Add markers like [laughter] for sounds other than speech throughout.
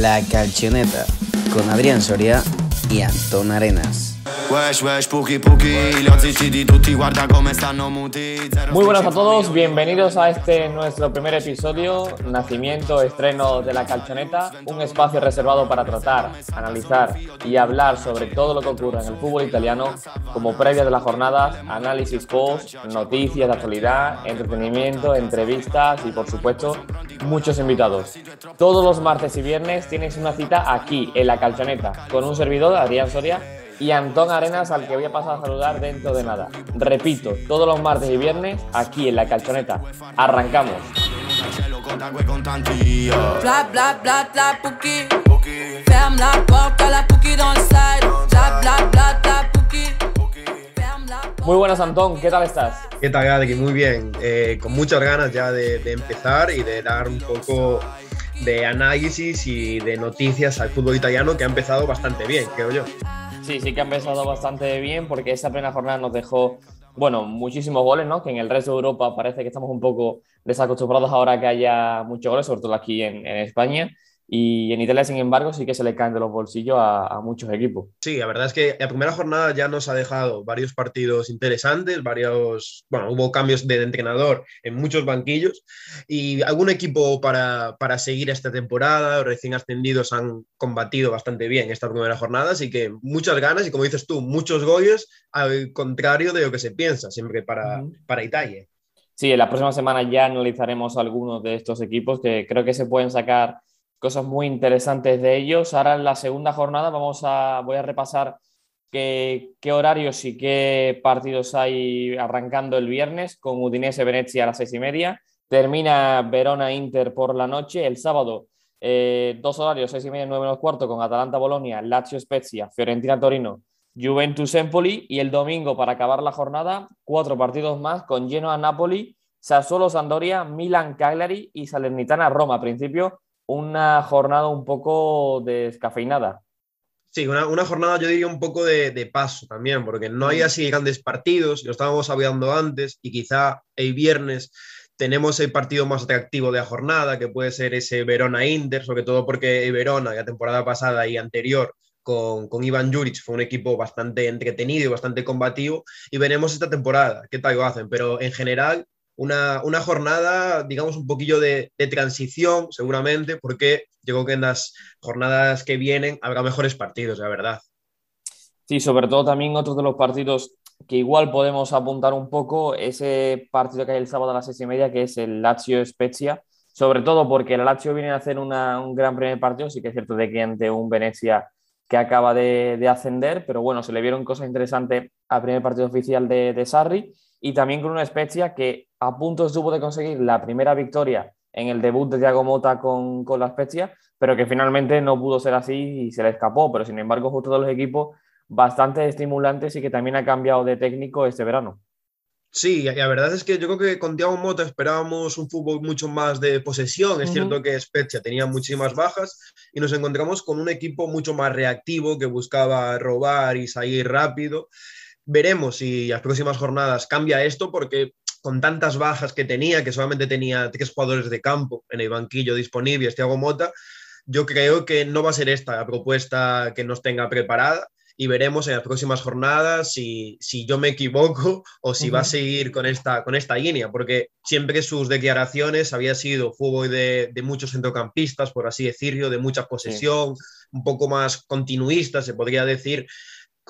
La Calchoneta con Adrián Soria y Antón Arenas. Muy buenas a todos, bienvenidos a este nuestro primer episodio, nacimiento, estreno de la calchoneta, un espacio reservado para tratar, analizar y hablar sobre todo lo que ocurre en el fútbol italiano, como previa de las jornadas, análisis post, noticias de actualidad, entretenimiento, entrevistas y por supuesto muchos invitados. Todos los martes y viernes tienes una cita aquí en la calchoneta con un servidor, Adrián Soria y Antón Arenas, al que voy a pasar a saludar dentro de nada. Repito, todos los martes y viernes, aquí en la calchoneta. Arrancamos. Muy buenas, Antón, ¿qué tal estás? ¿Qué tal, Adri? Muy bien, eh, con muchas ganas ya de, de empezar y de dar un poco de análisis y de noticias al fútbol italiano que ha empezado bastante bien, creo yo. Sí, sí que ha empezado bastante bien porque esa primera jornada nos dejó, bueno, muchísimos goles, ¿no? Que en el resto de Europa parece que estamos un poco desacostumbrados ahora que haya muchos goles, sobre todo aquí en, en España. Y en Italia, sin embargo, sí que se le caen de los bolsillos a, muchos equipos. Sí, la verdad es que la primera jornada ya nos ha dejado varios partidos interesantes, varios, bueno, hubo cambios de entrenador en muchos banquillos y algún equipo para, para seguir esta temporada, recién ascendidos han combatido bastante bien esta primera jornada, así que muchas ganas y como dices tú, muchos goles al contrario de lo que se piensa siempre para, para Italia. Sí, en la próxima semana ya analizaremos algunos de estos equipos que creo que se pueden sacar cosas muy interesantes de ellos. Ahora en la segunda jornada vamos a, voy a repasar qué, horarios y qué partidos hay arrancando el viernes con Udinese Venecia a las seis y media. Termina Verona Inter por la noche. El sábado, eh, dos horarios, seis y media, nueve menos cuarto, con Atalanta Bolonia, Lazio Spezia, Fiorentina Torino, Juventus Empoli. Y el domingo, para acabar la jornada, cuatro partidos más con Genoa Napoli, Sassuolo Sandoria, Milan Cagliari y Salernitana Roma. A principio, una jornada un poco descafeinada. Sí, una, una, jornada yo diría un poco de, de, paso también, porque no hay mm. así grandes partidos, lo estábamos hablando antes, y quizá el viernes tenemos el partido más atractivo de la jornada, que puede ser ese Verona-Inter, sobre todo porque el Verona, la temporada pasada y anterior, con, con, Iván Juric fue un equipo bastante entretenido y bastante combativo, y veremos esta temporada qué tal lo hacen, pero en general una, una jornada, digamos, un poquillo de, de, transición, seguramente, porque yo creo que en las jornadas que vienen habrá mejores partidos, la verdad. Sí, sobre todo también otros de los partidos que igual podemos apuntar un poco, ese partido que hay el sábado a las seis y media, que es el Lazio Spezia, sobre todo porque el Lazio viene a hacer una, un gran primer partido, sí que es cierto de que ante un Venecia que acaba de, de, ascender, pero bueno, se le vieron cosas interesantes al primer partido oficial de, de Sarri y también con una Spezia que a punto estuvo de conseguir la primera victoria en el debut de Thiago Mota con, con la Spezia, pero que finalmente no pudo ser así y se le escapó. Pero sin embargo, justo de los equipos bastante estimulantes y que también ha cambiado de técnico este verano. Sí, la verdad es que yo creo que con Thiago Mota esperábamos un fútbol mucho más de posesión. Es uh -huh. cierto que Spezia tenía muchísimas bajas y nos encontramos con un equipo mucho más reactivo que buscaba robar y salir rápido. Veremos si las próximas jornadas cambia esto porque con tantas bajas que tenía, que solamente tenía tres jugadores de campo en el banquillo disponibles, Thiago Mota, yo creo que no va a ser esta la propuesta que nos tenga preparada y veremos en las próximas jornadas si, si yo me equivoco o si uh -huh. va a seguir con esta, con esta línea, porque siempre sus declaraciones había sido fútbol de, de muchos centrocampistas, por así decirlo, de mucha posesión, sí. un poco más continuista, se podría decir,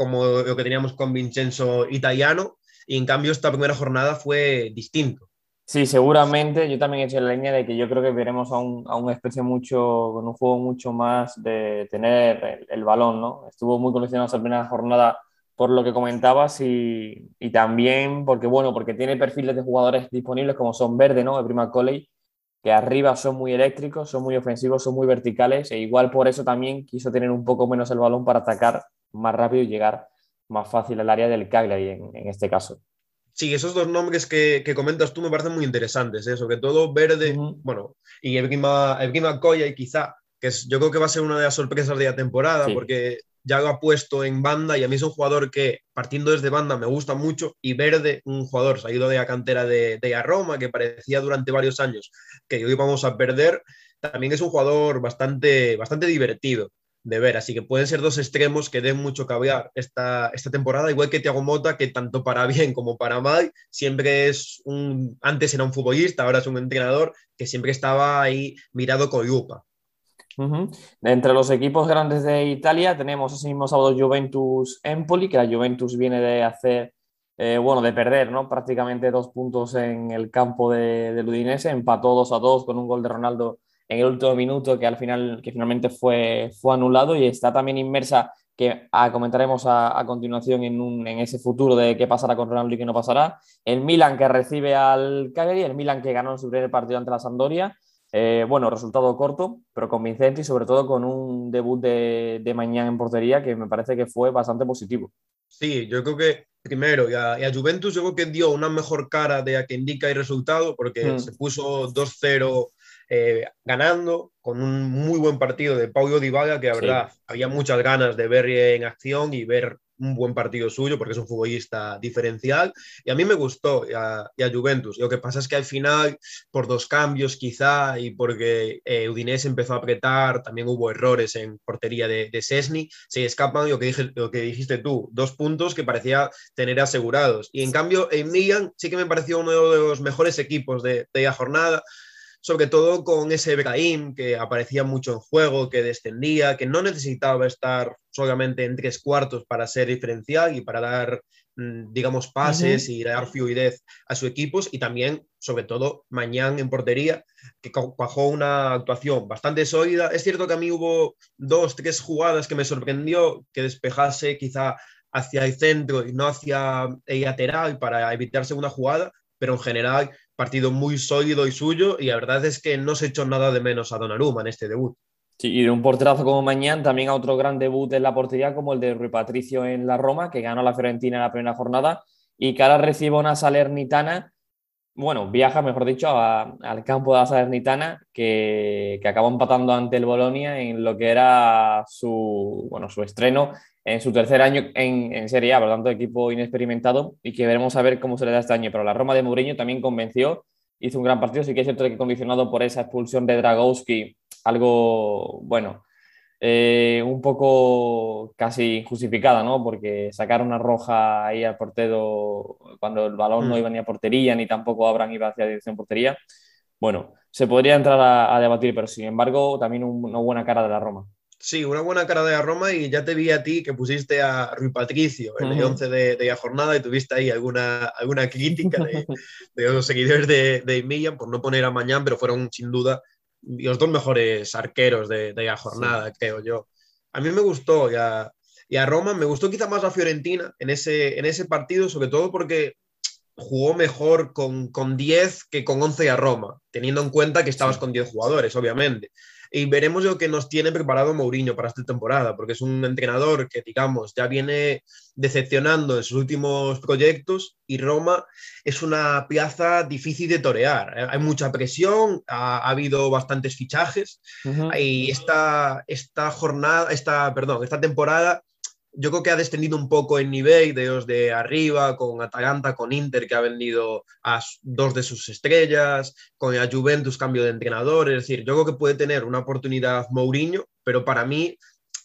como lo que teníamos con Vincenzo Italiano, y en cambio esta primera jornada fue distinto. Sí, seguramente. Yo también he hecho la línea de que yo creo que veremos a, un, a una especie mucho, con un juego mucho más de tener el, el balón, ¿no? Estuvo muy condicionado esa primera jornada por lo que comentabas y, y, también porque, bueno, porque tiene perfiles de jugadores disponibles como son Verde, ¿no? El Prima Colley, que arriba son muy eléctricos, son muy ofensivos, son muy verticales e igual por eso también quiso tener un poco menos el balón para atacar más rápido y llegar más fácil al área del Cagliari en, en este caso. Sí, esos dos nombres que, que, comentas tú me parecen muy interesantes, ¿eh? sobre todo Verde, uh -huh. bueno, y Evgima, Evgima Koya y quizá, que es, yo creo que va a ser una de las sorpresas de la temporada, sí. porque ya lo ha puesto en banda y a mí es un jugador que partiendo desde banda me gusta mucho y Verde, un jugador salido de la cantera de, de Roma que parecía durante varios años que hoy vamos a perder, también es un jugador bastante, bastante divertido de ver. Así que pueden ser dos extremos que den mucho que esta, esta temporada, igual que Thiago Mota, que tanto para bien como para mal, siempre es un, antes era un futbolista, ahora es un entrenador que siempre estaba ahí mirado con lupa. Entre los equipos grandes de Italia tenemos ese mismo sábado Juventus Empoli, que la Juventus viene de hacer, eh, bueno, de perder, ¿no? Prácticamente dos puntos en el campo de, del Udinese, empató 2 a 2 con un gol de Ronaldo en el último minuto que al final, que finalmente fue, fue anulado y está también inmersa, que comentaremos a, continuación en, un, en, ese futuro de qué pasará con Ronaldo y qué no pasará. El Milan que recibe al Cagliari, el Milan que ganó en su primer partido ante la Sampdoria. Eh, bueno, resultado corto, pero convincente y sobre todo con un debut de, de mañana en portería que me parece que fue bastante positivo. Sí, yo creo que primero y a, Juventus yo creo que dio una mejor cara de a que indica el resultado porque mm. se puso 2-0 eh, ganando con un muy buen partido de Paulo Dybala, que la verdad había muchas ganas de ver en acción y ver un buen partido suyo porque es un futbolista diferencial y a mí me gustó y a, Juventus. Lo que pasa es que al final, por dos cambios quizá y porque eh, Udinese empezó a apretar, también hubo errores en portería de, de Sesni, se escapan lo que, dije, lo que dijiste tú, dos puntos que parecía tener asegurados. Y en cambio, en Milan sí que me pareció uno de los mejores equipos de, de la jornada sobre todo con ese Brahim que aparecía mucho en juego, que descendía, que no necesitaba estar solamente en tres cuartos para ser diferencial y para dar, mm, digamos, pases y dar fluidez a sus equipos y también, sobre todo, Mañán en portería, que cuajó una actuación bastante sólida. Es cierto que a mí hubo dos, tres jugadas que me sorprendió que despejase quizá hacia el centro y no hacia el lateral para evitar segunda jugada, pero en general partido muy sólido y suyo y la verdad es que no se echó nada de menos a Donnarumma en este debut. Y de un porterazo como Mañán, también a otro gran debut en la portería como el de Rui Patricio en la Roma, que ganó la Fiorentina en la primera jornada y que ahora recibe una Salernitana, bueno, viaja, mejor dicho, al campo de la Salernitana, que, que acabó empatando ante el Bolonia en lo que era su, bueno, su estreno en su tercer año en, Serie A, por lo tanto, equipo inexperimentado y que veremos a ver cómo se le da este año. Pero la Roma de Mourinho también convenció, hizo un gran partido, sí que es cierto que condicionado por esa expulsión de Dragowski, algo, bueno, eh, un poco casi injustificada, ¿no? Porque sacar una roja ahí al portero cuando el balón no mm. iba ni a portería, ni tampoco Abraham iba hacia dirección portería. Bueno, se podría entrar a, debatir, pero sin embargo, también una buena cara de la Roma. Sí, una buena cara de la Roma y ya te vi a ti que pusiste a Rui Patricio en el 11 de, la jornada y tuviste ahí alguna, alguna crítica de, [laughs] los seguidores de, de por no poner a Mañán, pero fueron sin duda los dos mejores arqueros de, la jornada, creo yo. A mí me gustó y a, y a, Roma me gustó quizá más a Fiorentina en ese, en ese partido, sobre todo porque jugó mejor con, con 10 que con 11 a Roma, teniendo en cuenta que estabas con 10 jugadores, obviamente y veremos lo que nos tiene preparado Mourinho para esta temporada, porque es un entrenador que, digamos, ya viene decepcionando en sus últimos proyectos y Roma es una plaza difícil de torear. Hay mucha presión, ha, habido bastantes fichajes y esta, esta jornada, esta, perdón, esta temporada yo creo que ha descendido un poco en nivel de los de arriba, con Atalanta, con Inter, que ha vendido a dos de sus estrellas, con la Juventus cambio de entrenador. Es decir, yo creo que puede tener una oportunidad Mourinho, pero para mí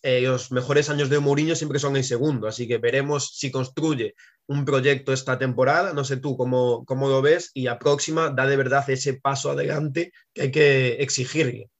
eh, los mejores años de Mourinho siempre son el segundo. Así que veremos si construye un proyecto esta temporada. No sé tú cómo, cómo lo ves y a próxima da de verdad ese paso adelante que hay que exigirle.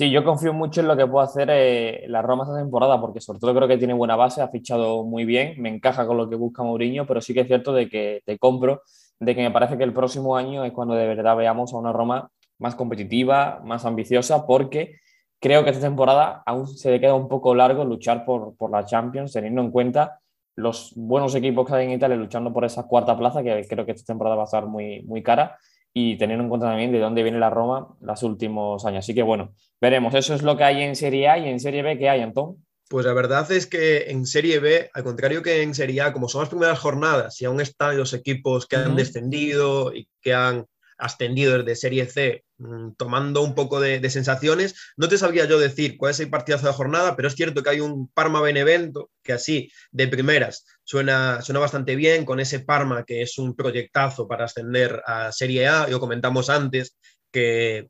Sí, yo confío mucho en lo que puede hacer eh, la Roma esta temporada, porque sobre todo creo que tiene buena base, ha fichado muy bien, me encaja con lo que busca Mourinho, pero sí que es cierto de que te compro, de que me parece que el próximo año es cuando de verdad veamos a una Roma más competitiva, más ambiciosa, porque creo que esta temporada aún se le queda un poco largo luchar por, por la Champions, teniendo en cuenta los buenos equipos que hay en Italia luchando por esa cuarta plaza, que creo que esta temporada va a estar muy, muy cara y teniendo en cuenta también de dónde viene la Roma los últimos años. Así que bueno, veremos. Eso es lo que hay en Serie A y en Serie B, ¿qué hay, Antón? Pues la verdad es que en Serie B, al contrario que en Serie A, como son las primeras jornadas y aún están los equipos que han descendido y que han, ascendido desde Serie C, tomando un poco de, sensaciones. No te sabría yo decir cuál es el partidazo de la jornada, pero es cierto que hay un Parma-Benevento que así, de primeras, suena, suena bastante bien, con ese Parma que es un proyectazo para ascender a Serie A. Yo comentamos antes que,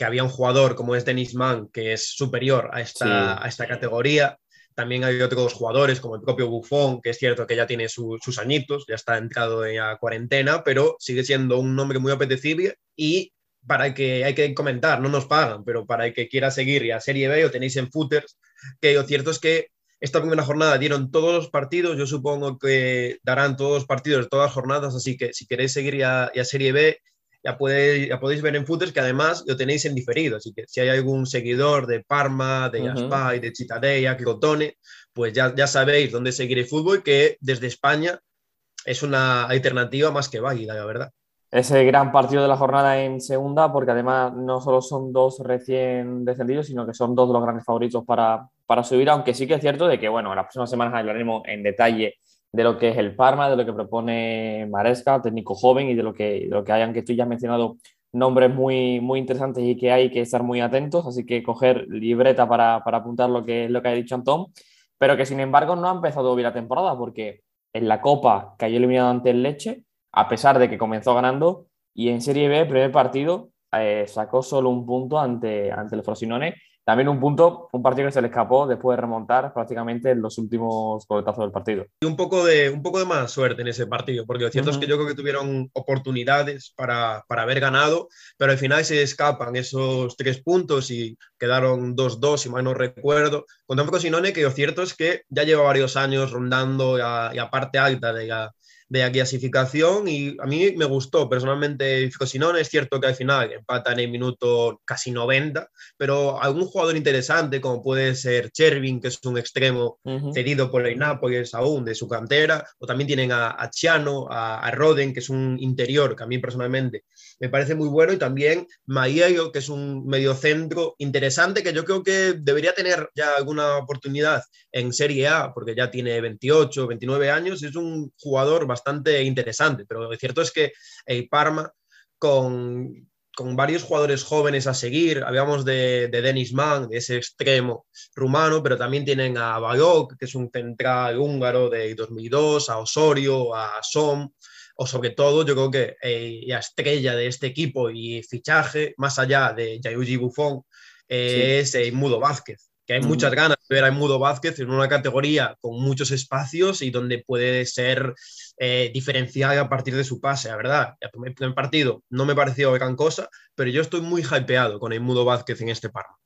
había un jugador como es Denis Mann, que es superior a esta, a esta categoría. También hay otros jugadores como el propio Buffon, que es cierto que ya tiene sus añitos, ya está entrado en la cuarentena, pero sigue siendo un nombre muy apetecible y para que hay que comentar, no nos pagan, pero para el que quiera seguir y a Serie B lo tenéis en Footers, que lo cierto es que esta primera jornada dieron todos los partidos, yo supongo que darán todos los partidos de todas las jornadas, así que si queréis seguir ya, a Serie B, ya podéis, ya podéis ver en Footers que además lo tenéis en diferido. Así que si hay algún seguidor de Parma, de Yaspay, de Chitadella, Crotone, pues ya, ya sabéis dónde seguir el fútbol, que desde España es una alternativa más que válida, la verdad. Ese gran partido de la jornada en segunda, porque además no solo son dos recién descendidos, sino que son dos de los grandes favoritos para, para subir, aunque sí que es cierto de que, bueno, en las próximas semanas hablaremos en detalle de lo que es el Parma, de lo que propone Maresca, técnico joven, y de lo que, de lo que hayan, que tú ya has mencionado nombres muy, muy interesantes y que hay que estar muy atentos, así que coger libreta para, para apuntar lo que, lo que ha dicho Antón, pero que sin embargo no ha empezado bien la temporada, porque en la Copa cayó eliminado ante el Leche, a pesar de que comenzó ganando, y en Serie B, primer partido, eh, sacó solo un punto ante, ante el Frosinone, también un punto, un partido que se le escapó después de remontar prácticamente en los últimos coletazos del partido. Y un poco de, un poco de mala suerte en ese partido, porque lo cierto es que yo creo que tuvieron oportunidades para, para, haber ganado, pero al final se escapan esos tres puntos y quedaron 2-2, si mal no recuerdo, contra un Frosinone que lo cierto es que ya lleva varios años rondando a, a parte alta de la, de la clasificación y a mí me gustó personalmente. Frosinone, es cierto que al final empata en el minuto casi 90, pero algún jugador interesante como puede ser Chervin, que es un extremo cedido por el Nápoles aún de su cantera, o también tienen a, a Chiano, a, Roden, que es un interior que a mí personalmente me parece muy bueno, y también Maiello, que es un mediocentro interesante que yo creo que debería tener ya alguna oportunidad en Serie A, porque ya tiene 28, 29 años, es un jugador bastante bastante interesante, pero lo cierto es que el Parma con, con varios jugadores jóvenes a seguir, habíamos de, de Denis Mann, de ese extremo rumano, pero también tienen a Bayok, que es un central húngaro de 2002, a Osorio, a Som, o sobre todo yo creo que eh, la estrella de este equipo y fichaje, más allá de Gianluigi Buffon, es el Mudo Vázquez que hay muchas ganas de ver a Mudo Vázquez en una categoría con muchos espacios y donde puede ser eh, diferenciada a partir de su pase, la verdad. El primer partido no me pareció gran cosa, pero yo estoy muy hypeado con el Mudo Vázquez en este Parma.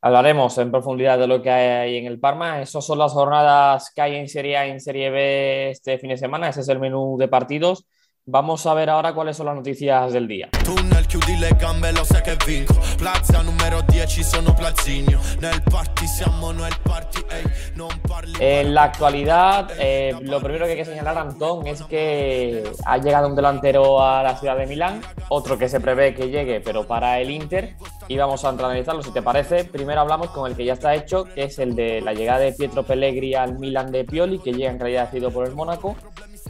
Hablaremos en profundidad de lo que hay en el Parma. Esas son las jornadas que hay en Serie A y en Serie B este fin de semana. Ese es el menú de partidos. Vamos a ver ahora cuáles son las noticias del día. En la actualidad, eh, lo primero que hay que señalar, Antón, es que ha llegado un delantero a la ciudad de Milán, otro que se prevé que llegue, pero para el Inter, y vamos a analizarlo si te parece. Primero hablamos con el que ya está hecho, que es el de la llegada de Pietro Pellegri al Milan de Pioli, que llega en calidad de por el Mónaco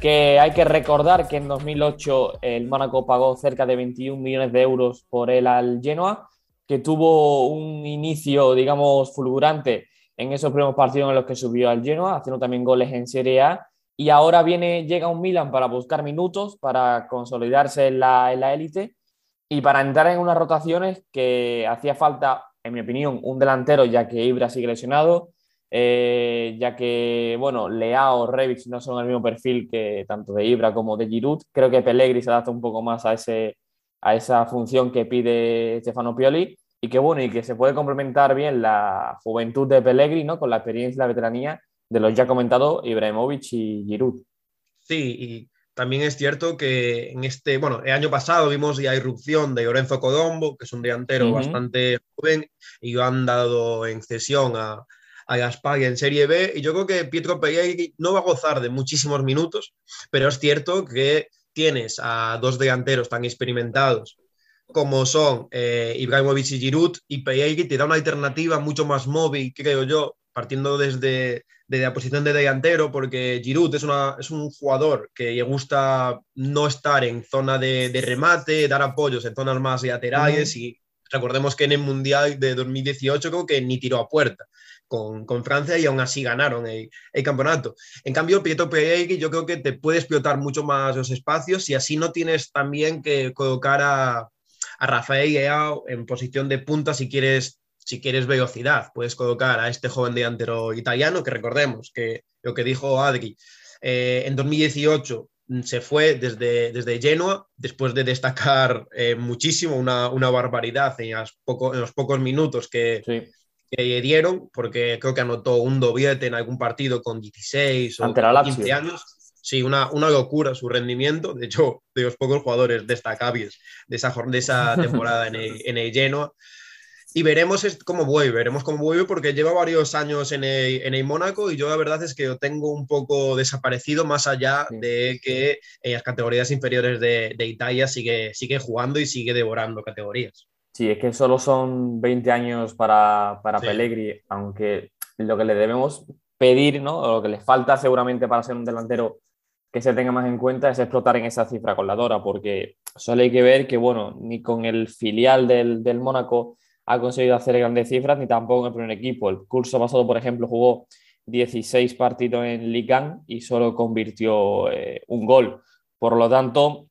que hay que recordar que en 2008 el Mónaco pagó cerca de 21 millones de euros por él al Genoa, que tuvo un inicio, digamos, fulgurante en esos primeros partidos en los que subió al Genoa, haciendo también goles en Serie A, y ahora viene, llega un Milan para buscar minutos, para consolidarse en la élite y para entrar en unas rotaciones que hacía falta, en mi opinión, un delantero, ya que Ibra sigue lesionado, eh, ya que, bueno, Leao, Rebic no son el mismo perfil que tanto de Ibra como de Giroud. Creo que Pellegrini se adapta un poco más a, ese, a esa función que pide Stefano Pioli y que, bueno, y que se puede complementar bien la juventud de Pellegrini ¿no? con la experiencia y la veteranía de los ya comentados Ibrahimovic y Giroud. Sí, y también es cierto que en este, bueno, el año pasado vimos la irrupción de Lorenzo Codombo, que es un delantero bastante joven, y lo han dado en cesión a, a Gaspar en Serie B. Y yo creo que Pietro Pellegrini no va a gozar de muchísimos minutos, pero es cierto que tienes a dos delanteros tan experimentados como son eh, Ibrahimovic y Giroud, y Pellegrini te da una alternativa mucho más móvil, creo yo, partiendo desde, la posición de delantero, porque Giroud es, una, es un jugador que le gusta no estar en zona de, remate, dar apoyos en zonas más laterales y recordemos que en el Mundial de 2018 creo que ni tiró a puerta. Con, Francia y aún así ganaron el, campeonato. En cambio, Pietro Peregui yo creo que te puede explotar mucho más los espacios y así no tienes también que colocar a, a Rafael Leao en posición de punta si quieres, si quieres velocidad. Puedes colocar a este joven delantero italiano, que recordemos que lo que dijo Adri, eh, en 2018 se fue desde, desde Genoa después de destacar eh, muchísimo, una, barbaridad en, en, los pocos minutos que, que, dieron, porque creo que anotó un doblete en algún partido con 16 o 15 años Sí, una, una, locura su rendimiento. De hecho, de los pocos jugadores destacables de esa, de esa [laughs] temporada en el, en el Genoa. Y veremos cómo vuelve, veremos cómo vuelve porque lleva varios años en el, en el Mónaco y yo la verdad es que lo tengo un poco desaparecido más allá de que en las categorías inferiores de, de, Italia sigue, sigue jugando y sigue devorando categorías. Sí, es que solo son 20 años para, para Pellegrini, aunque lo que le debemos pedir, ¿no? o lo que le falta seguramente para ser un delantero que se tenga más en cuenta es explotar en esa cifra con la Dora, porque solo hay que ver que, bueno, ni con el filial del, del Mónaco ha conseguido hacer grandes cifras, ni tampoco en el primer equipo. El curso pasado, por ejemplo, jugó 16 partidos en Ligue 1 y solo convirtió eh, un gol. Por lo tanto,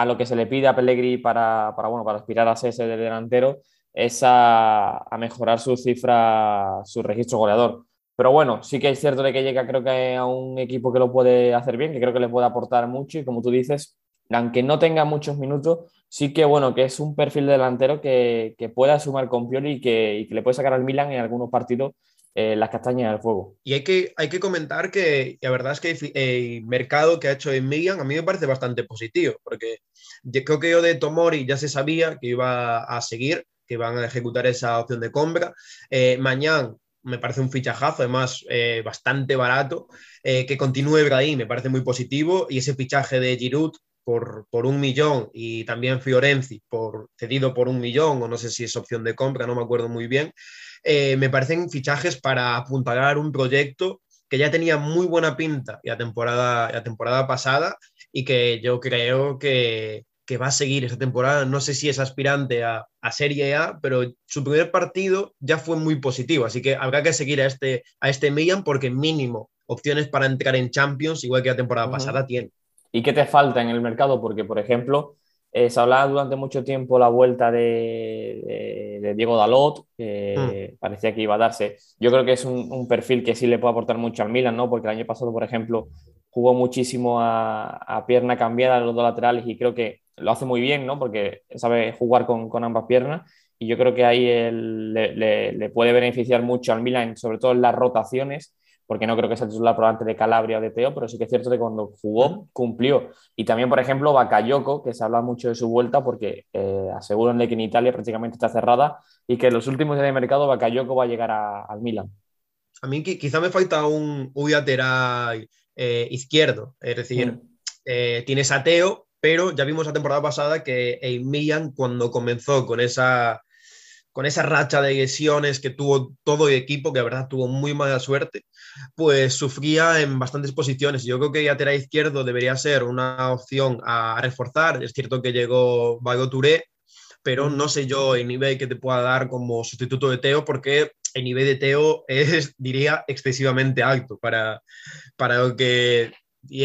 a lo que se le pide a Pellegrini para, para, bueno, para aspirar a ser ese delantero es a, a mejorar su cifra, su registro goleador. Pero bueno, sí que es cierto de que llega creo que a un equipo que lo puede hacer bien, que creo que le puede aportar mucho y como tú dices, aunque no tenga muchos minutos, sí que bueno, que es un perfil delantero que, que pueda sumar con Pioli y que, le puede sacar al Milan en algunos partidos eh, las castañas del fuego. Y hay que, hay que comentar que la verdad es que el mercado que ha hecho en Milan a mí me parece bastante positivo, porque yo creo que yo de Tomori ya se sabía que iba a seguir, que iban a ejecutar esa opción de compra. Eh, mañana me parece un fichajazo, además eh, bastante barato. Eh, que continúe ahí me parece muy positivo. Y ese fichaje de Giroud por, por, un millón y también Fiorenzi por, cedido por un millón, o no sé si es opción de compra, no me acuerdo muy bien, eh, me parecen fichajes para apuntalar un proyecto que ya tenía muy buena pinta la temporada, la temporada pasada y que yo creo que, que va a seguir esta temporada. No sé si es aspirante a, Serie A, pero su primer partido ya fue muy positivo, así que habrá que seguir a este, a este Milan porque mínimo opciones para entrar en Champions, igual que la temporada pasada, tiene. ¿Y qué te falta en el mercado? Porque, por ejemplo, eh, se hablaba durante mucho tiempo la vuelta de, Diego Dalot, que mm. parecía que iba a darse. Yo creo que es un, un, perfil que sí le puede aportar mucho al Milan, ¿no? Porque el año pasado, por ejemplo, jugó muchísimo a, pierna cambiada a los dos laterales y creo que lo hace muy bien, ¿no? Porque sabe jugar con, ambas piernas y yo creo que ahí le, puede beneficiar mucho al Milan, sobre todo en las rotaciones, porque no creo que sea titular probablemente de Calabria o de Teo, pero sí que es cierto que cuando jugó cumplió. Y también, por ejemplo, Bakayoko, que se habla mucho de su vuelta, porque eh, aseguran que en Italia prácticamente está cerrada y que en los últimos días de mercado Bakayoko va a llegar al Milan. A mí quizá me falta un, un eh, izquierdo. Es decir, mm. eh, tienes a Teo, pero ya vimos la temporada pasada que el Milan, cuando comenzó con esa, con esa racha de lesiones que tuvo todo el equipo, que la verdad tuvo muy mala suerte, pues sufría en bastantes posiciones. Yo creo que lateral izquierdo debería ser una opción a reforzar. Es cierto que llegó Vago Touré, pero no sé yo el nivel que te pueda dar como sustituto de Teo, porque el nivel de Teo es, [laughs] diría, excesivamente alto para, para lo que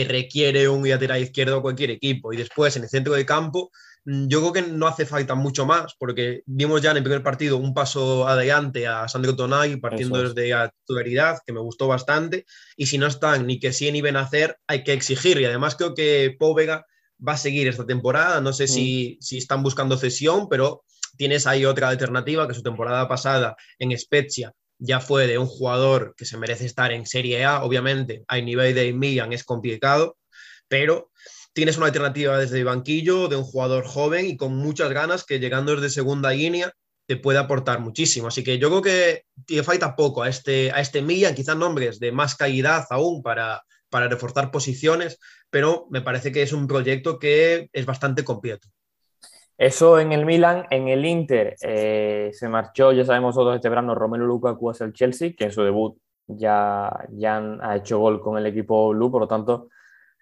requiere un lateral izquierdo cualquier equipo. Y después, en el centro de campo, yo creo que no hace falta mucho más, porque vimos ya en el primer partido un paso adelante a Sandro Tonay partiendo desde la titularidad, que me gustó bastante. Y si no están ni que sí ni ven a hacer, hay que exigir. Y además creo que Póvega va a seguir esta temporada. No sé si, mm. si están buscando cesión, pero tienes ahí otra alternativa que su temporada pasada en Spezia ya fue de un jugador que se merece estar en Serie A. Obviamente, a nivel de Milan es complicado, pero tienes una alternativa desde el banquillo de un jugador joven y con muchas ganas que llegando desde segunda línea te puede aportar muchísimo. Así que yo creo que le falta poco a este, a este Milan, quizás nombres de más calidad aún para, para reforzar posiciones, pero me parece que es un proyecto que es bastante completo. Eso en el Milan, en el Inter eh, se marchó, ya sabemos todos este verano, Romelu Lukaku hacia el Chelsea, que en su debut ya, ya ha hecho gol con el equipo blue, por lo tanto,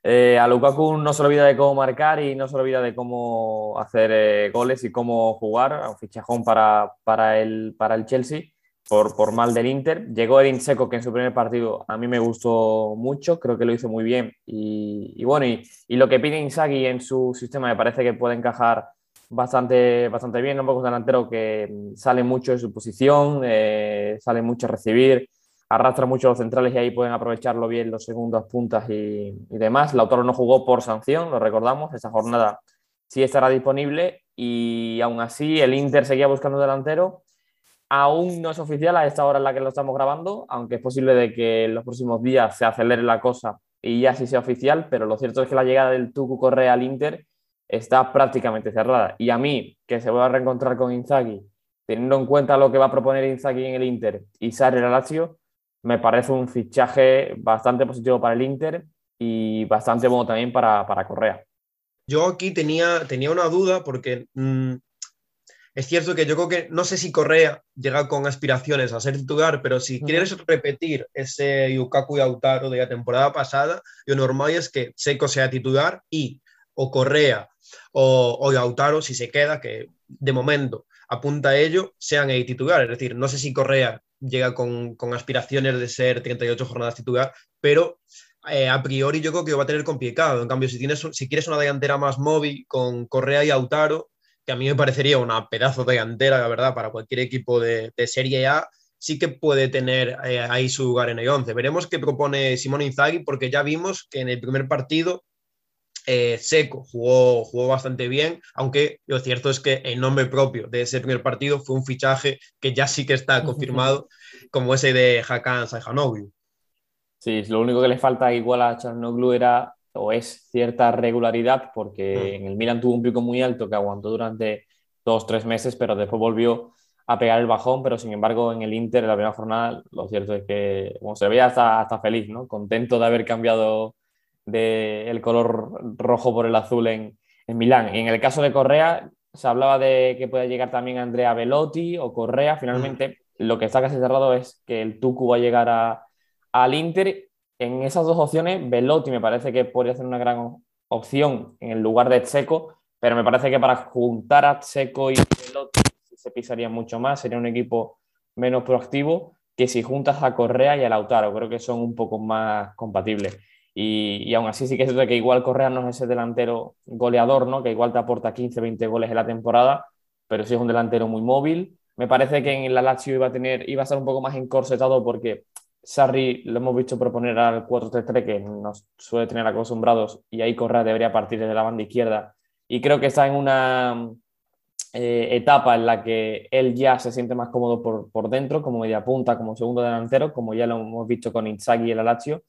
eh, a Lukaku no se olvida de cómo marcar y no se olvida de cómo hacer eh, goles y cómo jugar, un fichajón para, para, el, para el Chelsea por, por mal del Inter. Llegó Edin Seco, que en su primer partido a mí me gustó mucho, creo que lo hizo muy bien. Y, bueno, y, y, lo que pide Inzaghi en su sistema me parece que puede encajar bastante, bastante bien. Un poco delantero que sale mucho de su posición, eh, sale mucho a recibir, arrastra mucho los centrales y ahí pueden aprovecharlo bien los segundos puntas y, y demás. Lautaro no jugó por sanción, lo recordamos, esa jornada sí estará disponible y aún así el Inter seguía buscando delantero. Aún no es oficial a esta hora en la que lo estamos grabando, aunque es posible de que en los próximos días se acelere la cosa y ya sí sea oficial, pero lo cierto es que la llegada del Tucu Correa al Inter está prácticamente cerrada. Y a mí, que se voy a reencontrar con Inzaghi, teniendo en cuenta lo que va a proponer Inzaghi en el Inter y Sarri el Lazio, me parece un fichaje bastante positivo para el Inter y bastante bueno también para, para Correa. Yo aquí tenía, tenía una duda porque mmm, es cierto que yo creo que no sé si Correa llega con aspiraciones a ser titular, pero si uh -huh. quieres repetir ese Yukaku y Autaro de la temporada pasada, lo normal es que Seco sea titular y o Correa o, o Lautaro, si se queda, que de momento apunta a ello, sean el titular. Es decir, no sé si Correa llega con, con aspiraciones de ser 38 jornadas titular, pero eh, a priori yo creo que va a tener complicado. En cambio, si, tienes, si quieres una delantera más móvil con Correa y Autaro, que a mí me parecería una pedazo de delantera, la verdad, para cualquier equipo de, de Serie A, sí que puede tener eh, ahí su lugar en el 11. Veremos qué propone Simón Inzaghi, porque ya vimos que en el primer partido eh, Seco jugó, jugó bastante bien, aunque lo cierto es que el nombre propio de ese primer partido fue un fichaje que ya sí que está confirmado, como ese de Hakan Sayhanoglu. Sí, lo único que le falta igual a Chanoglu era o es cierta regularidad, porque mm. en el Milan tuvo un pico muy alto que aguantó durante dos, tres meses, pero después volvió a pegar el bajón, pero sin embargo en el Inter, en la primera jornada, lo cierto es que como se veía hasta, hasta feliz, ¿no? contento de haber cambiado de el color rojo por el azul en, en Milán. Y en el caso de Correa, se hablaba de que puede llegar también Andrea Velotti o Correa. Finalmente, mm. lo que está casi cerrado es que el Tucu va a llegar a, al Inter. En esas dos opciones, Velotti me parece que podría ser una gran opción en el lugar de Checo, pero me parece que para juntar a Checo y Velotti se pisaría mucho más, sería un equipo menos proactivo que si juntas a Correa y a Lautaro. Creo que son un poco más compatibles. Y, y, aún así sí que es que igual Correa no es ese delantero goleador, ¿no? que igual te aporta 15, 20 goles en la temporada, pero sí es un delantero muy móvil. Me parece que en la Lazio iba a, tener, iba a ser un poco más encorsetado porque Sarri lo hemos visto proponer al 4-3-3 que nos suele tener acostumbrados y ahí Correa debería partir desde la banda izquierda. Y creo que está en una eh, etapa en la que él ya se siente más cómodo por, por dentro, como media punta, como segundo delantero, como ya lo hemos visto con Inzaghi y el Lazio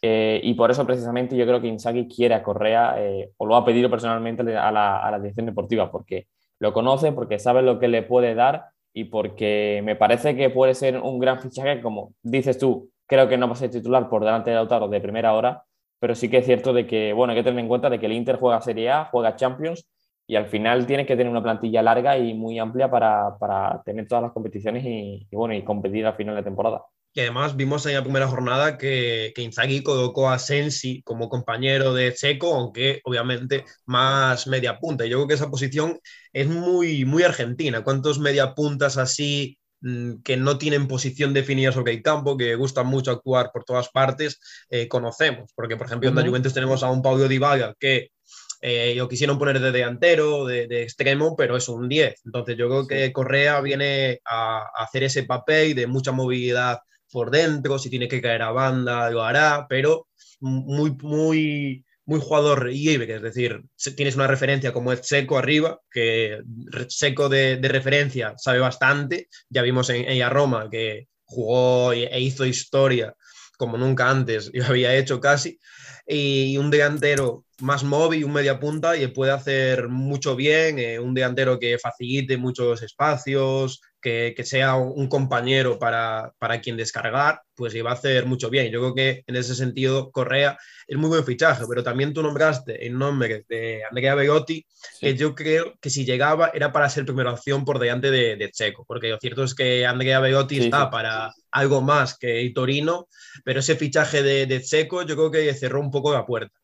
eh, y por eso precisamente yo creo que Inzaghi quiere a Correa eh, o lo ha pedido personalmente a la, a la, dirección deportiva porque lo conoce, porque sabe lo que le puede dar y porque me parece que puede ser un gran fichaje, como dices tú, creo que no va a ser titular por delante de Lautaro de primera hora, pero sí que es cierto de que, bueno, hay que tener en cuenta de que el Inter juega Serie A, juega Champions y al final tiene que tener una plantilla larga y muy amplia para, para tener todas las competiciones y, y, bueno, y competir al final de temporada. Y además vimos en la primera jornada que, que Inzaghi colocó a Sensi como compañero de Seco, aunque obviamente más media punta. Y yo creo que esa posición es muy, muy argentina. ¿Cuántos media puntas así mmm, que no tienen posición definida sobre el campo, que gustan mucho actuar por todas partes, eh, conocemos? Porque, por ejemplo, uh -huh. en la Juventus tenemos a un Paulo Dybala que eh, lo quisieron poner de delantero, de, de, extremo, pero es un 10. Entonces yo creo que Correa viene a, a hacer ese papel de mucha movilidad por dentro, si tiene que caer a banda lo hará, pero muy, muy, muy jugador libre, es decir, tienes una referencia como es Seco arriba, que Seco de, de referencia sabe bastante, ya vimos en ella Roma que jugó e hizo historia como nunca antes lo [laughs] había hecho casi, y un delantero más móvil, un media punta y puede hacer mucho bien, eh, un delantero que facilite muchos espacios, que, sea un compañero para, quien descargar, pues iba a hacer mucho bien. Yo creo que en ese sentido Correa es muy buen fichaje, pero también tú nombraste el nombre de Andrea Begotti, que yo creo que si llegaba era para ser primera opción por delante de, Checo, porque lo cierto es que Andrea Begotti está para algo más que Torino, pero ese fichaje de, de Checo yo creo que cerró un poco la puerta.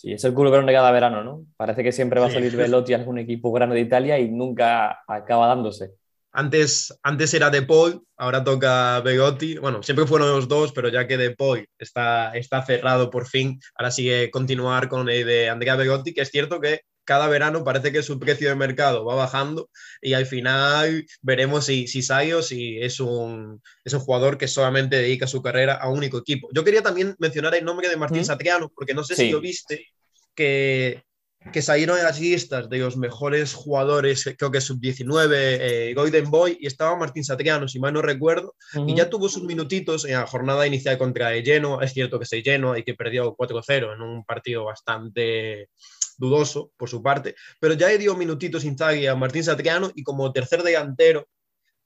Sí, es el culo de cada verano, ¿no? Parece que siempre va a salir Velotti a algún equipo grande de Italia y nunca acaba dándose. Antes, antes era De Paul, ahora toca Begotti. Bueno, siempre fueron los dos, pero ya que De Paul está, está cerrado por fin, ahora sigue continuar con el de Andrea Begotti, que es cierto que cada verano parece que su precio de mercado va bajando y al final veremos si, si Sayo si es un, es un jugador que solamente dedica su carrera a un único equipo. Yo quería también mencionar el nombre de Martín Satriano, porque no sé si lo viste, que que salieron en las listas de los mejores jugadores, creo que sub-19, eh, Golden Boy, y estaba Martín Satriano, si mal no recuerdo, y ya tuvo sus minutitos en la jornada inicial contra el Genoa, es cierto que se lleno y que perdió 4-0 en un partido bastante dudoso por su parte, pero ya le dio minutitos Inzaghi a Martín Satriano y como tercer delantero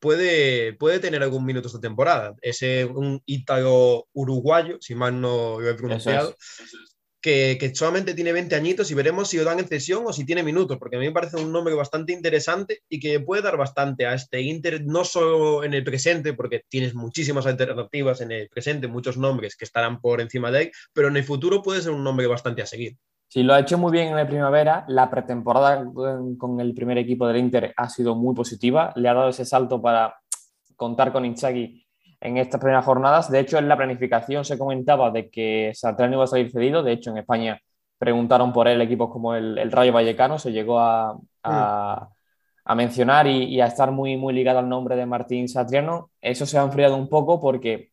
puede, puede tener algún minuto esta temporada. Es un ítalo uruguayo, si mal no lo he pronunciado, que, solamente tiene 20 añitos y veremos si lo dan en cesión o si tiene minutos, porque a mí me parece un nombre bastante interesante y que puede dar bastante a este Inter, no solo en el presente, porque tienes muchísimas alternativas en el presente, muchos nombres que estarán por encima de él, pero en el futuro puede ser un nombre bastante a seguir. Sí, lo ha hecho muy bien en la primavera. La pretemporada con el primer equipo del Inter ha sido muy positiva. Le ha dado ese salto para contar con Inzaghi en estas primeras jornadas. De hecho, en la planificación se comentaba de que Satriano iba a salir cedido. De hecho, en España preguntaron por él equipos como el, Rayo Vallecano. Se llegó a, mm. mencionar y, a estar muy, muy ligado al nombre de Martín Satriano. Eso se ha enfriado un poco porque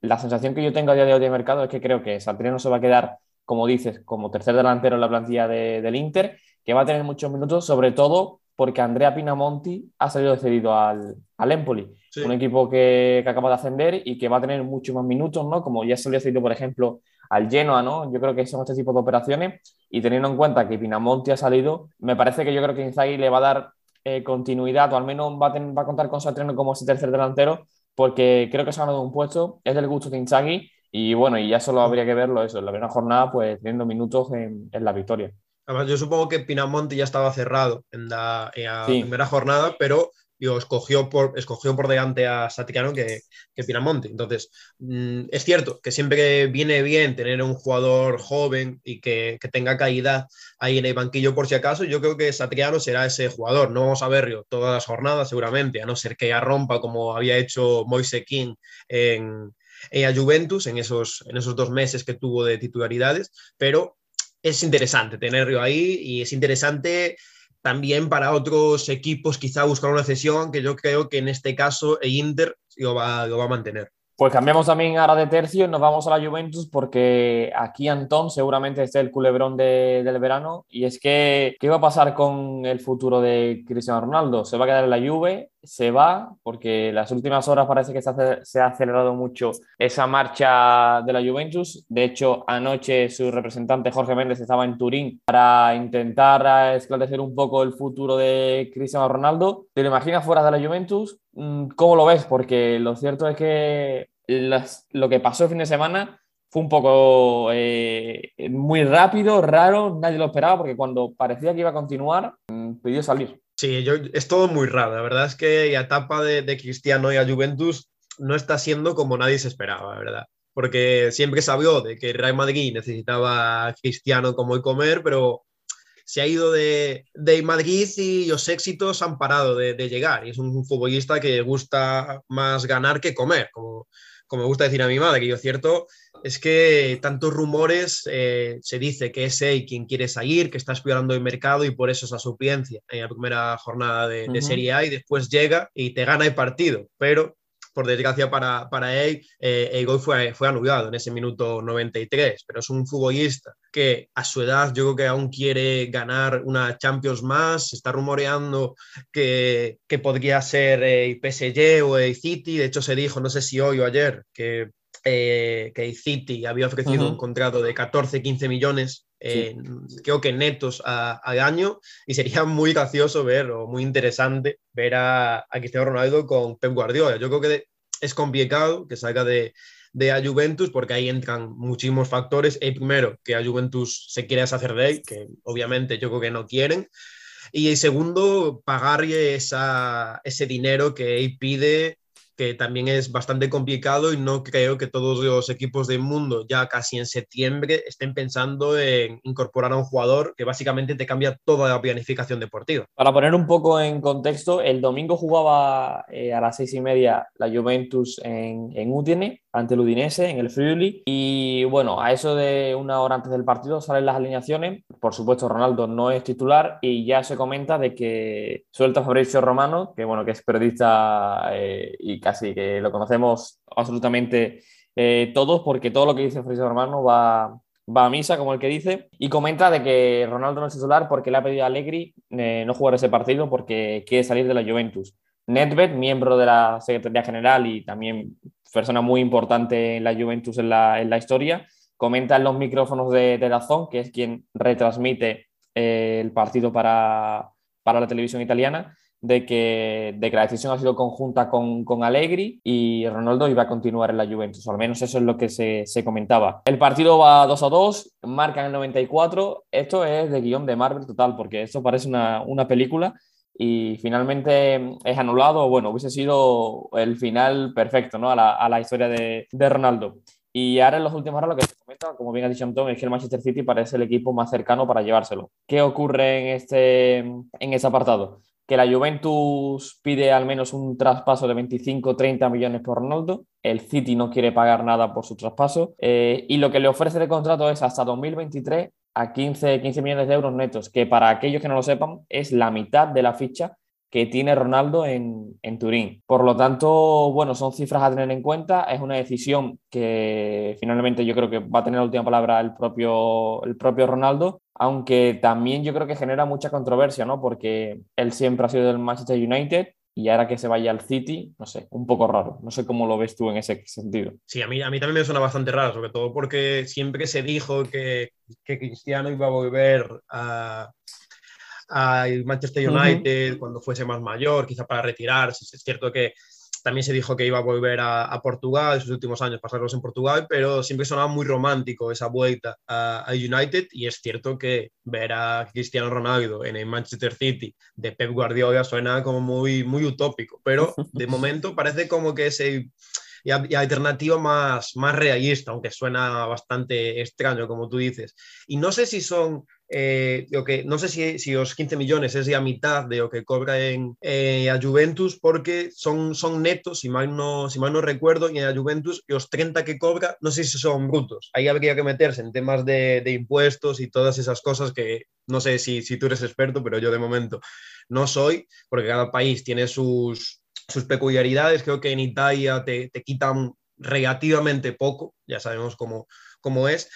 la sensación que yo tengo a día de hoy de mercado es que creo que Satriano se va a quedar, como dices, como tercer delantero en la plantilla del Inter, que va a tener muchos minutos, sobre todo porque Andrea Pinamonti ha salido cedido al, al Empoli un equipo que, acaba de ascender y que va a tener muchos más minutos, ¿no? Como ya ha sido, por ejemplo, al Genoa, ¿no? Yo creo que son este tipo de operaciones y teniendo en cuenta que Pinamonti ha salido, me parece que yo creo que Inzaghi le va a dar eh, continuidad o al menos va a, va a contar con Satriano como ese tercer delantero porque creo que se ha ganado un puesto, es del gusto de Inzaghi y bueno, y ya solo habría que verlo eso, en la primera jornada pues teniendo minutos en, en la victoria. Además, yo supongo que Pinamonti ya estaba cerrado en la, en la primera jornada, pero escogió por, escogió por delante a Satriano que, que Pinamonte. Entonces, mm, es cierto que siempre viene bien tener un jugador joven y que, tenga calidad ahí en el banquillo por si acaso. Yo creo que Satriano será ese jugador. No vamos a verlo todas las jornadas seguramente, a no ser que ya rompa como había hecho Moise King en, en Juventus en esos, en esos dos meses que tuvo de titularidades, pero es interesante tenerlo ahí y es interesante también para otros equipos quizá buscar una cesión, que yo creo que en este caso el Inter lo va, lo va a mantener. Pues cambiamos también ahora de tercio nos vamos a la Juventus porque aquí Antón seguramente es el culebrón del verano y es que ¿qué va a pasar con el futuro de Cristiano Ronaldo? ¿Se va a quedar en la Juve? ¿Se va? Porque las últimas horas parece que se ha, acelerado mucho esa marcha de la Juventus. De hecho, anoche su representante Jorge Méndez estaba en Turín para intentar esclarecer un poco el futuro de Cristiano Ronaldo. ¿Te lo imaginas fuera de la Juventus? Mm, ¿Cómo lo ves? Porque lo cierto es que lo que pasó el fin de semana fue un poco eh, muy rápido, raro, nadie lo esperaba porque cuando parecía que iba a continuar, mm, pidió salir. Sí, yo, es todo muy raro. La verdad es que la etapa de, Cristiano y a Juventus no está siendo como nadie se esperaba, ¿verdad? Porque siempre se habló de que Real Madrid necesitaba Cristiano como el comer, pero se ha ido de, de Madrid y los éxitos han parado de, llegar. Y es un futbolista que gusta más ganar que comer, como, como me gusta decir a mi madre. Y lo cierto es que tantos rumores eh, se dice que es él quien quiere salir, que está explorando el mercado y por eso esa suplencia en la primera jornada de, de Serie A y después llega y te gana el partido. Pero por desgracia para, para él, eh, el gol fue, fue anulado en ese minuto 93, pero es un futbolista que a su edad yo creo que aún quiere ganar una Champions más, se está rumoreando que, que podría ser el PSG o el City, de hecho se dijo, no sé si hoy o ayer, que eh, que City había ofrecido un contrato de 14, 15 millones creo que netos al año y sería muy gracioso ver o muy interesante ver a, a Cristiano Ronaldo con Pep Guardiola. Yo creo que es complicado que salga de, de a Juventus porque ahí entran muchísimos factores. El primero, que a Juventus se quiere deshacer de él, que obviamente yo creo que no quieren. Y el segundo, pagarle esa, ese dinero que él pide que también es bastante complicado y no creo que todos los equipos del mundo ya casi en septiembre estén pensando en incorporar a un jugador que básicamente te cambia toda la planificación deportiva. Para poner un poco en contexto, el domingo jugaba eh, a las seis y media la Juventus en, en Udine ante el Udinese en el Friuli. Y bueno, a eso de una hora antes del partido salen las alineaciones. Por supuesto, Ronaldo no es titular y ya se comenta de que suelta Fabricio Romano, que bueno, que es periodista eh, y casi que lo conocemos absolutamente eh, todos, porque todo lo que dice Fabricio Romano va, va a misa, como el que dice, y comenta de que Ronaldo no es titular porque le ha pedido a Allegri eh, no jugar ese partido porque quiere salir de la Juventus. Nedved, miembro de la Secretaría General y también persona muy importante en la Juventus en la, en la historia, comenta en los micrófonos de, de Dazón, que es quien retransmite eh, el partido para, para, la televisión italiana, de que, de la decisión ha sido conjunta con, con, Allegri y Ronaldo iba a continuar en la Juventus, al menos eso es lo que se, se comentaba. El partido va 2 a 2, marcan el 94, esto es de guion de Marvel total, porque esto parece una, una película y finalmente es anulado. Bueno, hubiese sido el final perfecto ¿no? a, la, a la historia de, de, Ronaldo. Y ahora en los últimos horas lo que se comenta, como bien ha dicho Antón, es que el Manchester City parece el equipo más cercano para llevárselo. ¿Qué ocurre en, este, en ese apartado? Que la Juventus pide al menos un traspaso de 25-30 millones por Ronaldo. El City no quiere pagar nada por su traspaso. Eh, y lo que le ofrece de contrato es hasta 2023 a 15, 15 millones de euros netos, que para aquellos que no lo sepan es la mitad de la ficha que tiene Ronaldo en, en, Turín. Por lo tanto, bueno, son cifras a tener en cuenta. Es una decisión que finalmente yo creo que va a tener la última palabra el propio, el propio Ronaldo, aunque también yo creo que genera mucha controversia, ¿no? Porque él siempre ha sido del Manchester United y ahora que se vaya al City, no sé, un poco raro. No sé cómo lo ves tú en ese sentido. Sí, a mí, a mí también me suena bastante raro, sobre todo porque siempre se dijo que, que Cristiano iba a volver a, al Manchester United uh -huh. cuando fuese más mayor, quizá para retirarse. Es cierto que también se dijo que iba a volver a, a, Portugal, sus últimos años pasarlos en Portugal, pero siempre sonaba muy romántico esa vuelta a, a, United y es cierto que ver a Cristiano Ronaldo en el Manchester City de Pep Guardiola suena como muy, muy utópico, pero de [laughs] momento parece como que ese y, y alternativa más, más realista, aunque suena bastante extraño, como tú dices. Y no sé si son eh, lo que, no sé si, si, los 15 millones es ya mitad de lo que cobra en eh, a Juventus, porque son, son netos, si mal, no, si mal no recuerdo, y en Juventus los 30 que cobra, no sé si son brutos. Ahí habría que meterse en temas de, de impuestos y todas esas cosas que no sé si, si tú eres experto, pero yo de momento no soy, porque cada país tiene sus, sus peculiaridades. Creo que en Italia te, te quitan relativamente poco, ya sabemos cómo, cómo es,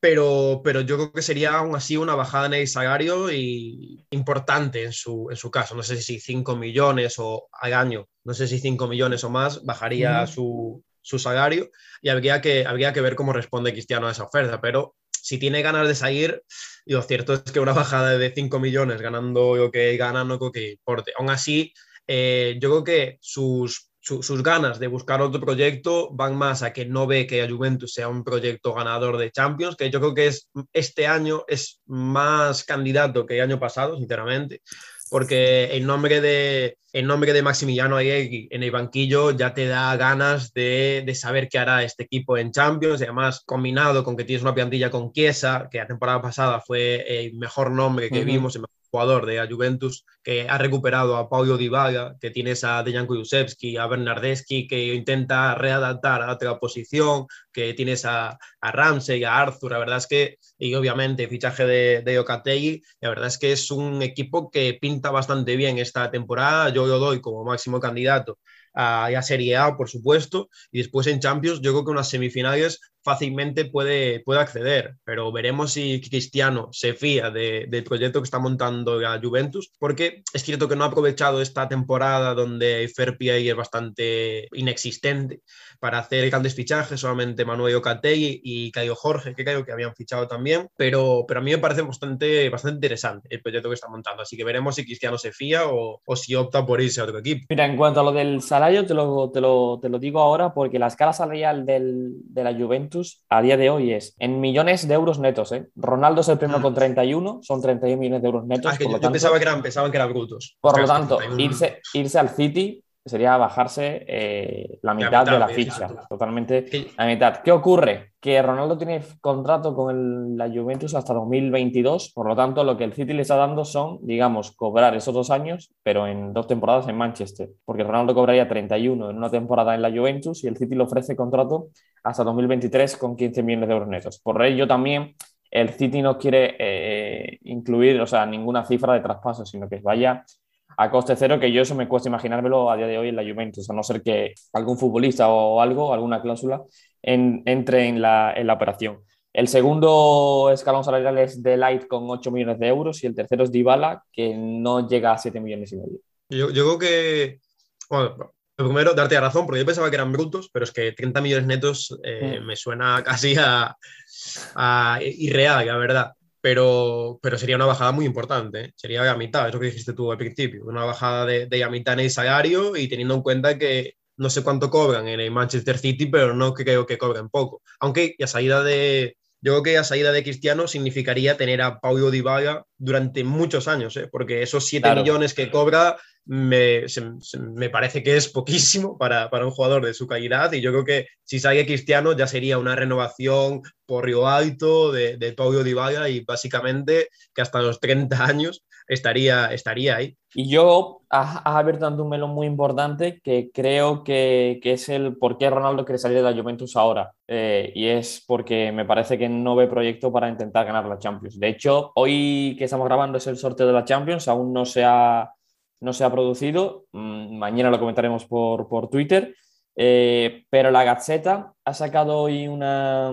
pero, pero yo creo que sería aún así una bajada en el salario y importante en su, en su caso. No sé si 5 millones o al año, no sé si 5 millones o más, bajaría uh -huh. su, su, salario y habría que, habría que ver cómo responde Cristiano a esa oferta, pero si tiene ganas de salir, y lo cierto es que una [laughs] bajada de 5 millones ganando lo que gana no creo que importe. Aún así, eh, yo creo que sus, su, sus, ganas de buscar otro proyecto van más a que no ve que a Juventus sea un proyecto ganador de Champions, que yo creo que es, este año es más candidato que el año pasado, sinceramente, porque el nombre de, el nombre de Maximiliano Allegri en el banquillo ya te da ganas de, de, saber qué hará este equipo en Champions, y además combinado con que tienes una plantilla con Chiesa, que la temporada pasada fue el mejor nombre que uh -huh. vimos, el mejor jugador de la Juventus que ha recuperado a Paulo Dybala, que tienes a Dejan Kulusevski, a Bernardeschi, que intenta readaptar a otra posición, que tienes a, a Ramsey, a Arthur, la verdad es que, y obviamente fichaje de, de Ocategui, la verdad es que es un equipo que pinta bastante bien esta temporada, yo lo doy como máximo candidato a, a Serie A, por supuesto, y después en Champions yo creo que unas semifinales fácilmente puede, puede acceder, pero veremos si Cristiano se fía del proyecto que está montando la Juventus, porque es cierto que no ha aprovechado esta temporada donde Fair Play es bastante inexistente para hacer grandes fichajes, solamente Manuel Ocatei y Caio Jorge, que creo que habían fichado también, pero, pero a mí me parece bastante, bastante interesante el proyecto que está montando, así que veremos si Cristiano se fía o, o si opta por irse a otro equipo. Mira, en cuanto a lo del salario, te lo, te lo, te lo digo ahora porque la escala salarial del, de la Juventus a día de hoy es en millones de euros netos. ¿eh? Ronaldo es el primero con 31, son 31 millones de euros netos. Ah, que yo, tanto, pensaba, que eran, pensaban que eran brutos. Por lo tanto, irse, irse al City sería bajarse eh, la mitad, la mitad de la ficha, exacto. totalmente la mitad. ¿Qué ocurre? Que Ronaldo tiene contrato con el, la Juventus hasta 2022, por lo tanto lo que el City le está dando son, digamos, cobrar esos dos años, pero en dos temporadas en Manchester, porque Ronaldo cobraría 31 en una temporada en la Juventus y el City le ofrece contrato hasta 2023 con 15 millones de euros netos. Por ello también el City no quiere eh, incluir, o sea, ninguna cifra de traspaso, sino que vaya a coste cero, que yo eso me cuesta imaginármelo a día de hoy en la Juventus, a no ser que algún futbolista o algo, alguna cláusula, en, entre en la, en la, operación. El segundo escalón salarial es Delight con 8 millones de euros y el tercero es Dybala, que no llega a 7 millones y medio. Yo, yo creo que, bueno, lo primero, darte la razón, porque yo pensaba que eran brutos, pero es que 30 millones netos eh, mm. me suena casi a, a irreal, la verdad pero, pero sería una bajada muy importante. ¿eh? Sería la mitad, es lo que dijiste tú al principio, una bajada de, de la mitad en el salario y teniendo en cuenta que no sé cuánto cobran en el Manchester City, pero no creo que cobren poco. Aunque la salida de, yo creo que la salida de Cristiano significaría tener a Paulo Dybala durante muchos años, ¿eh? porque esos 7 claro. millones que cobra me, me, parece que es poquísimo para, para, un jugador de su calidad y yo creo que si sale Cristiano ya sería una renovación por Río Alto de, de Paulo Dybala y básicamente que hasta los 30 años estaría, estaría ahí. Y yo, has, has abierto un melón muy importante que creo que, que, es el por qué Ronaldo quiere salir de la Juventus ahora. Eh, y es porque me parece que no ve proyecto para intentar ganar la Champions. De hecho, hoy que estamos grabando es el sorteo de la Champions, aún no se ha, no se ha producido. Mm, mañana lo comentaremos por, por Twitter. Eh, pero la Gazzetta ha sacado hoy una,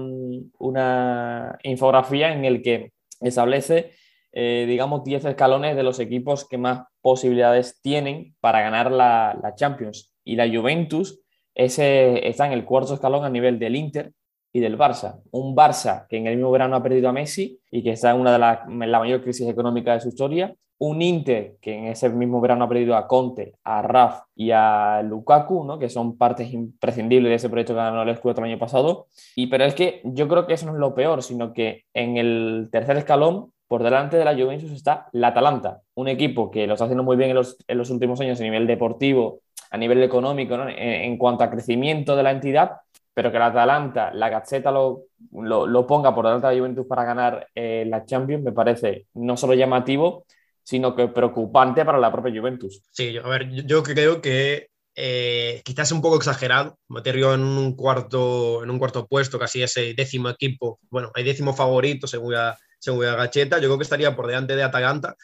una infografía en el que establece eh, digamos, 10 escalones de los equipos que más posibilidades tienen para ganar la, la Champions. Y la Juventus está en el cuarto escalón a nivel del Inter y del Barça. Un Barça que en el mismo verano ha perdido a Messi y que está en una de las la mayor crisis económica de su historia. Un Inter que en ese mismo verano ha perdido a Conte, a Raf y a Lukaku, ¿no? que son partes imprescindibles de ese proyecto que ganó el Scudetto el año pasado. Y, pero es que yo creo que eso no es lo peor, sino que en el tercer escalón por delante de la Juventus está la Atalanta, un equipo que lo está haciendo muy bien en los, en los últimos años a nivel deportivo, a nivel económico, en, en, cuanto a crecimiento de la entidad, pero que la Atalanta, la Gazzetta lo, lo, lo ponga por delante de la Juventus para ganar eh, la Champions, me parece no solo llamativo, sino que preocupante para la propia Juventus. Sí, yo, a ver, yo creo que eh, quizás un poco exagerado, meterlo en un cuarto, en un cuarto puesto, casi ese décimo equipo, bueno, hay décimo favorito según la, según la yo creo que estaría por delante de Atalanta,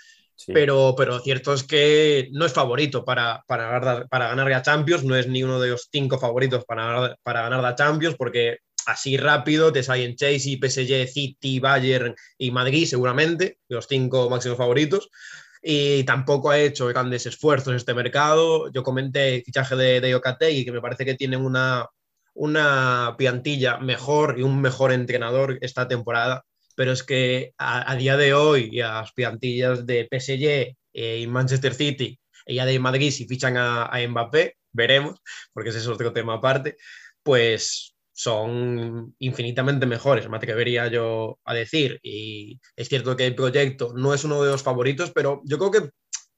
pero, pero cierto es que no es favorito para, para, ganar, para ganar la Champions, no es ni uno de los cinco favoritos para, para ganar la Champions, porque así rápido te salen Chelsea, PSG, City, Bayern y Madrid seguramente, los cinco máximos favoritos, y tampoco ha hecho grandes esfuerzos en este mercado. Yo comenté el fichaje de, de Yokategui, que me parece que tienen una, una plantilla mejor y un mejor entrenador esta temporada, pero es que a, a día de hoy y a las plantillas de PSG eh, y Manchester City y ya de Madrid si fichan a, a Mbappé, veremos, porque ese es otro tema aparte, pues son infinitamente mejores, me atrevería yo a decir. Y es cierto que el proyecto no es uno de los favoritos, pero yo creo que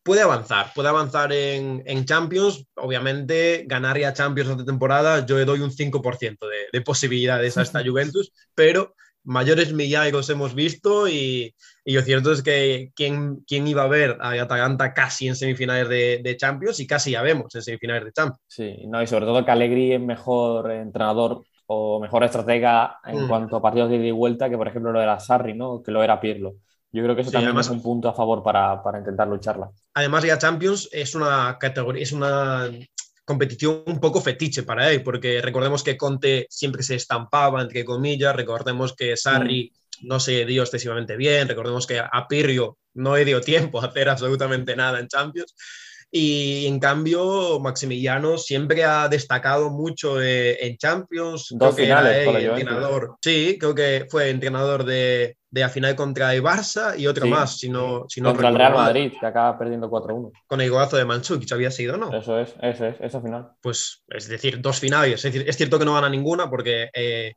puede avanzar, puede avanzar en, en Champions. Obviamente, ganar ya Champions esta temporada, yo le doy un 5% de, de posibilidades a esta [laughs] Juventus, pero mayores milagros hemos visto y, y, lo cierto es que ¿quién, quién iba a ver a Atalanta casi en semifinales de, de, Champions y casi ya vemos en semifinales de Champions. Sí, no, y sobre todo que Allegri es mejor entrenador o mejor estratega en mm. cuanto a partidos de ida y vuelta que por ejemplo lo era Sarri, ¿no? que lo era Pirlo. Yo creo que eso sí, también además, es un punto a favor para, para, intentar lucharla. Además, ya Champions es una categoría, es una competición un poco fetiche para él, porque recordemos que Conte siempre se estampaba, entre comillas, recordemos que Sarri mm. no se dio excesivamente bien, recordemos que a Pirrio no le dio tiempo a hacer absolutamente nada en Champions. Y en cambio, Maximiliano siempre ha destacado mucho eh, en Champions. Dos finales, entrenador. Sí, creo que fue entrenador de, de la final contra el Barça y otro más, si no, si Contra el Real Madrid, que acaba perdiendo 4-1. Con el golazo de Manchukic había sido, ¿no? Eso es, eso es, esa final. Pues es decir, dos finales. Es, decir, es cierto que no gana ninguna porque. Eh,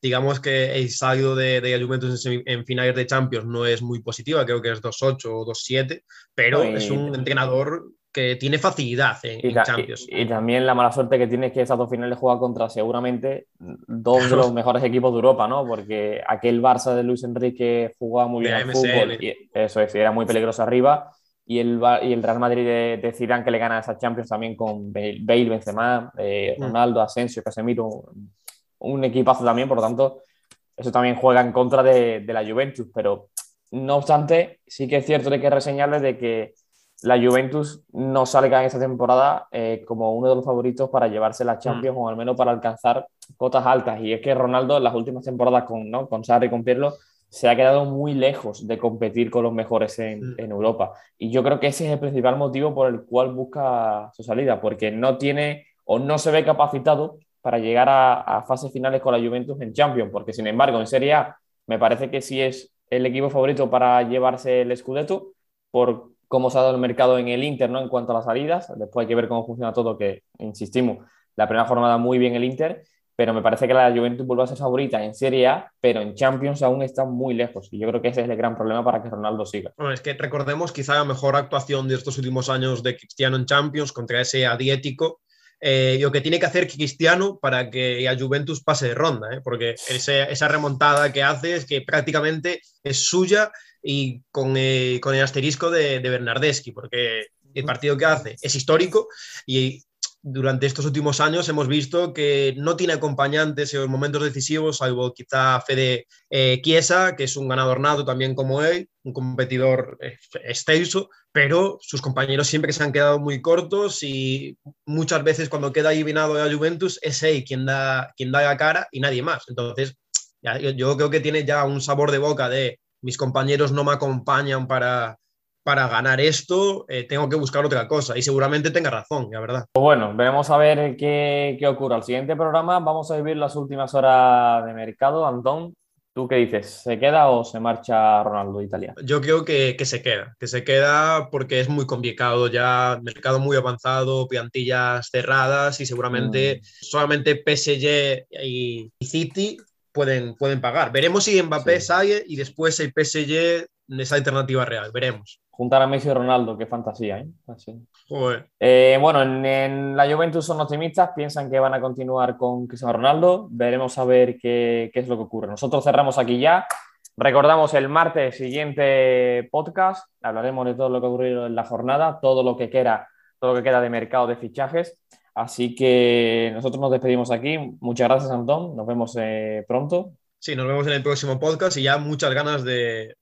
digamos que el saldo de, de Juventus en, finales de Champions no es muy positiva, creo que es 2-8 o 2-7, pero es un entrenador que tiene facilidad en, Champions. Y, también la mala suerte que tiene es que esas dos finales juega contra seguramente dos de los mejores equipos de Europa, ¿no? Porque aquel Barça de Luis Enrique jugaba muy bien al fútbol, y eso es, era muy peligroso arriba. Y el, y el Real Madrid de, de Zidane que le gana esas Champions también con Bale, Benzema, eh, mm. Ronaldo, Asensio, Casemiro, un equipazo también, por lo tanto, eso también juega en contra de, de la Juventus, pero no obstante, sí que es cierto de que reseñarles de que la Juventus no salga en esta temporada eh, como uno de los favoritos para llevarse la Champions mm. o al menos para alcanzar cotas altas. Y es que Ronaldo en las últimas temporadas con, ¿no? con Sarri y con Pirlo se ha quedado muy lejos de competir con los mejores en, mm. en, Europa. Y yo creo que ese es el principal motivo por el cual busca su salida, porque no tiene o no se ve capacitado para llegar a, a fases finales con la Juventus en Champions, porque sin embargo en Serie A me parece que sí es el equipo favorito para llevarse el Scudetto por cómo se ha dado el mercado en el Inter ¿no? en cuanto a las salidas. Después hay que ver cómo funciona todo, que insistimos, la primera jornada muy bien el Inter, pero me parece que la Juventus vuelve a ser favorita en Serie A, pero en Champions aún está muy lejos. Y yo creo que ese es el gran problema para que Ronaldo siga. Bueno, es que recordemos quizá la mejor actuación de estos últimos años de Cristiano en Champions contra ese adiético. Eh, lo que tiene que hacer Cristiano para que a Juventus pase de ronda, ¿eh? porque esa remontada que hace es que prácticamente es suya y con, eh, con el asterisco de, de, Bernardeschi, porque el partido que hace es histórico y durante estos últimos años hemos visto que no tiene acompañantes en los momentos decisivos, salvo quizá Fede eh, Chiesa, que es un ganador nato también como él, un competidor eh, extenso, pero sus compañeros siempre se han quedado muy cortos y muchas veces cuando queda ahí vinado de la Juventus es él quien da, quien da la cara y nadie más. Entonces, ya, yo creo que tiene ya un sabor de boca de mis compañeros no me acompañan para, para ganar esto, eh, tengo que buscar otra cosa. Y seguramente tenga razón, la verdad. Pues bueno, veremos a ver qué, qué ocurre. Al siguiente programa vamos a vivir las últimas horas de mercado. Antón, ¿tú qué dices? ¿Se queda o se marcha Ronaldo Italia? Yo creo que, que se queda, que se queda porque es muy complicado ya, mercado muy avanzado, plantillas cerradas y seguramente mm. solamente PSG y City pueden, pueden pagar. Veremos si Mbappé sale y después el PSG esa alternativa real, veremos. Juntar a Messi y Ronaldo, qué fantasía, ¿eh? eh bueno, en, la Juventus son optimistas, piensan que van a continuar con Cristiano Ronaldo. Veremos a ver qué, qué, es lo que ocurre. Nosotros cerramos aquí ya. Recordamos el martes siguiente podcast. Hablaremos de todo lo que ha ocurrido en la jornada, todo lo que queda, todo lo que queda de mercado de fichajes. Así que nosotros nos despedimos aquí. Muchas gracias, Antón. Nos vemos eh, pronto. Sí, nos vemos en el próximo podcast y ya muchas ganas de,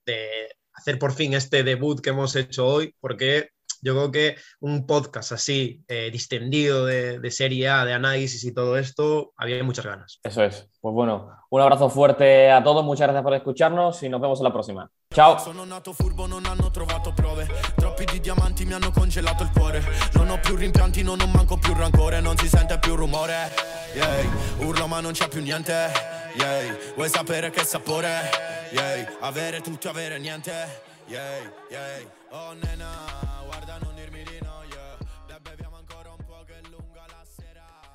hacer por fin este debut que hemos hecho hoy, porque yo creo que un podcast así, eh, distendido de, de, Serie A, de análisis y todo esto, había muchas ganas. Eso es. Pues bueno, un abrazo fuerte a todos, muchas gracias por escucharnos y nos vemos en la próxima. Ciao. Sono nato furbo, non hanno trovato prove. Troppi di diamanti mi hanno congelato il cuore. Non ho più rimpianti, non ho manco più rancore. Non si sente più rumore. Yeah. Urlo ma non c'è più niente. Yeah. Vuoi sapere che sapore? Yeah. Avere tutto, avere niente. Yeah. Yeah. Oh nena, guarda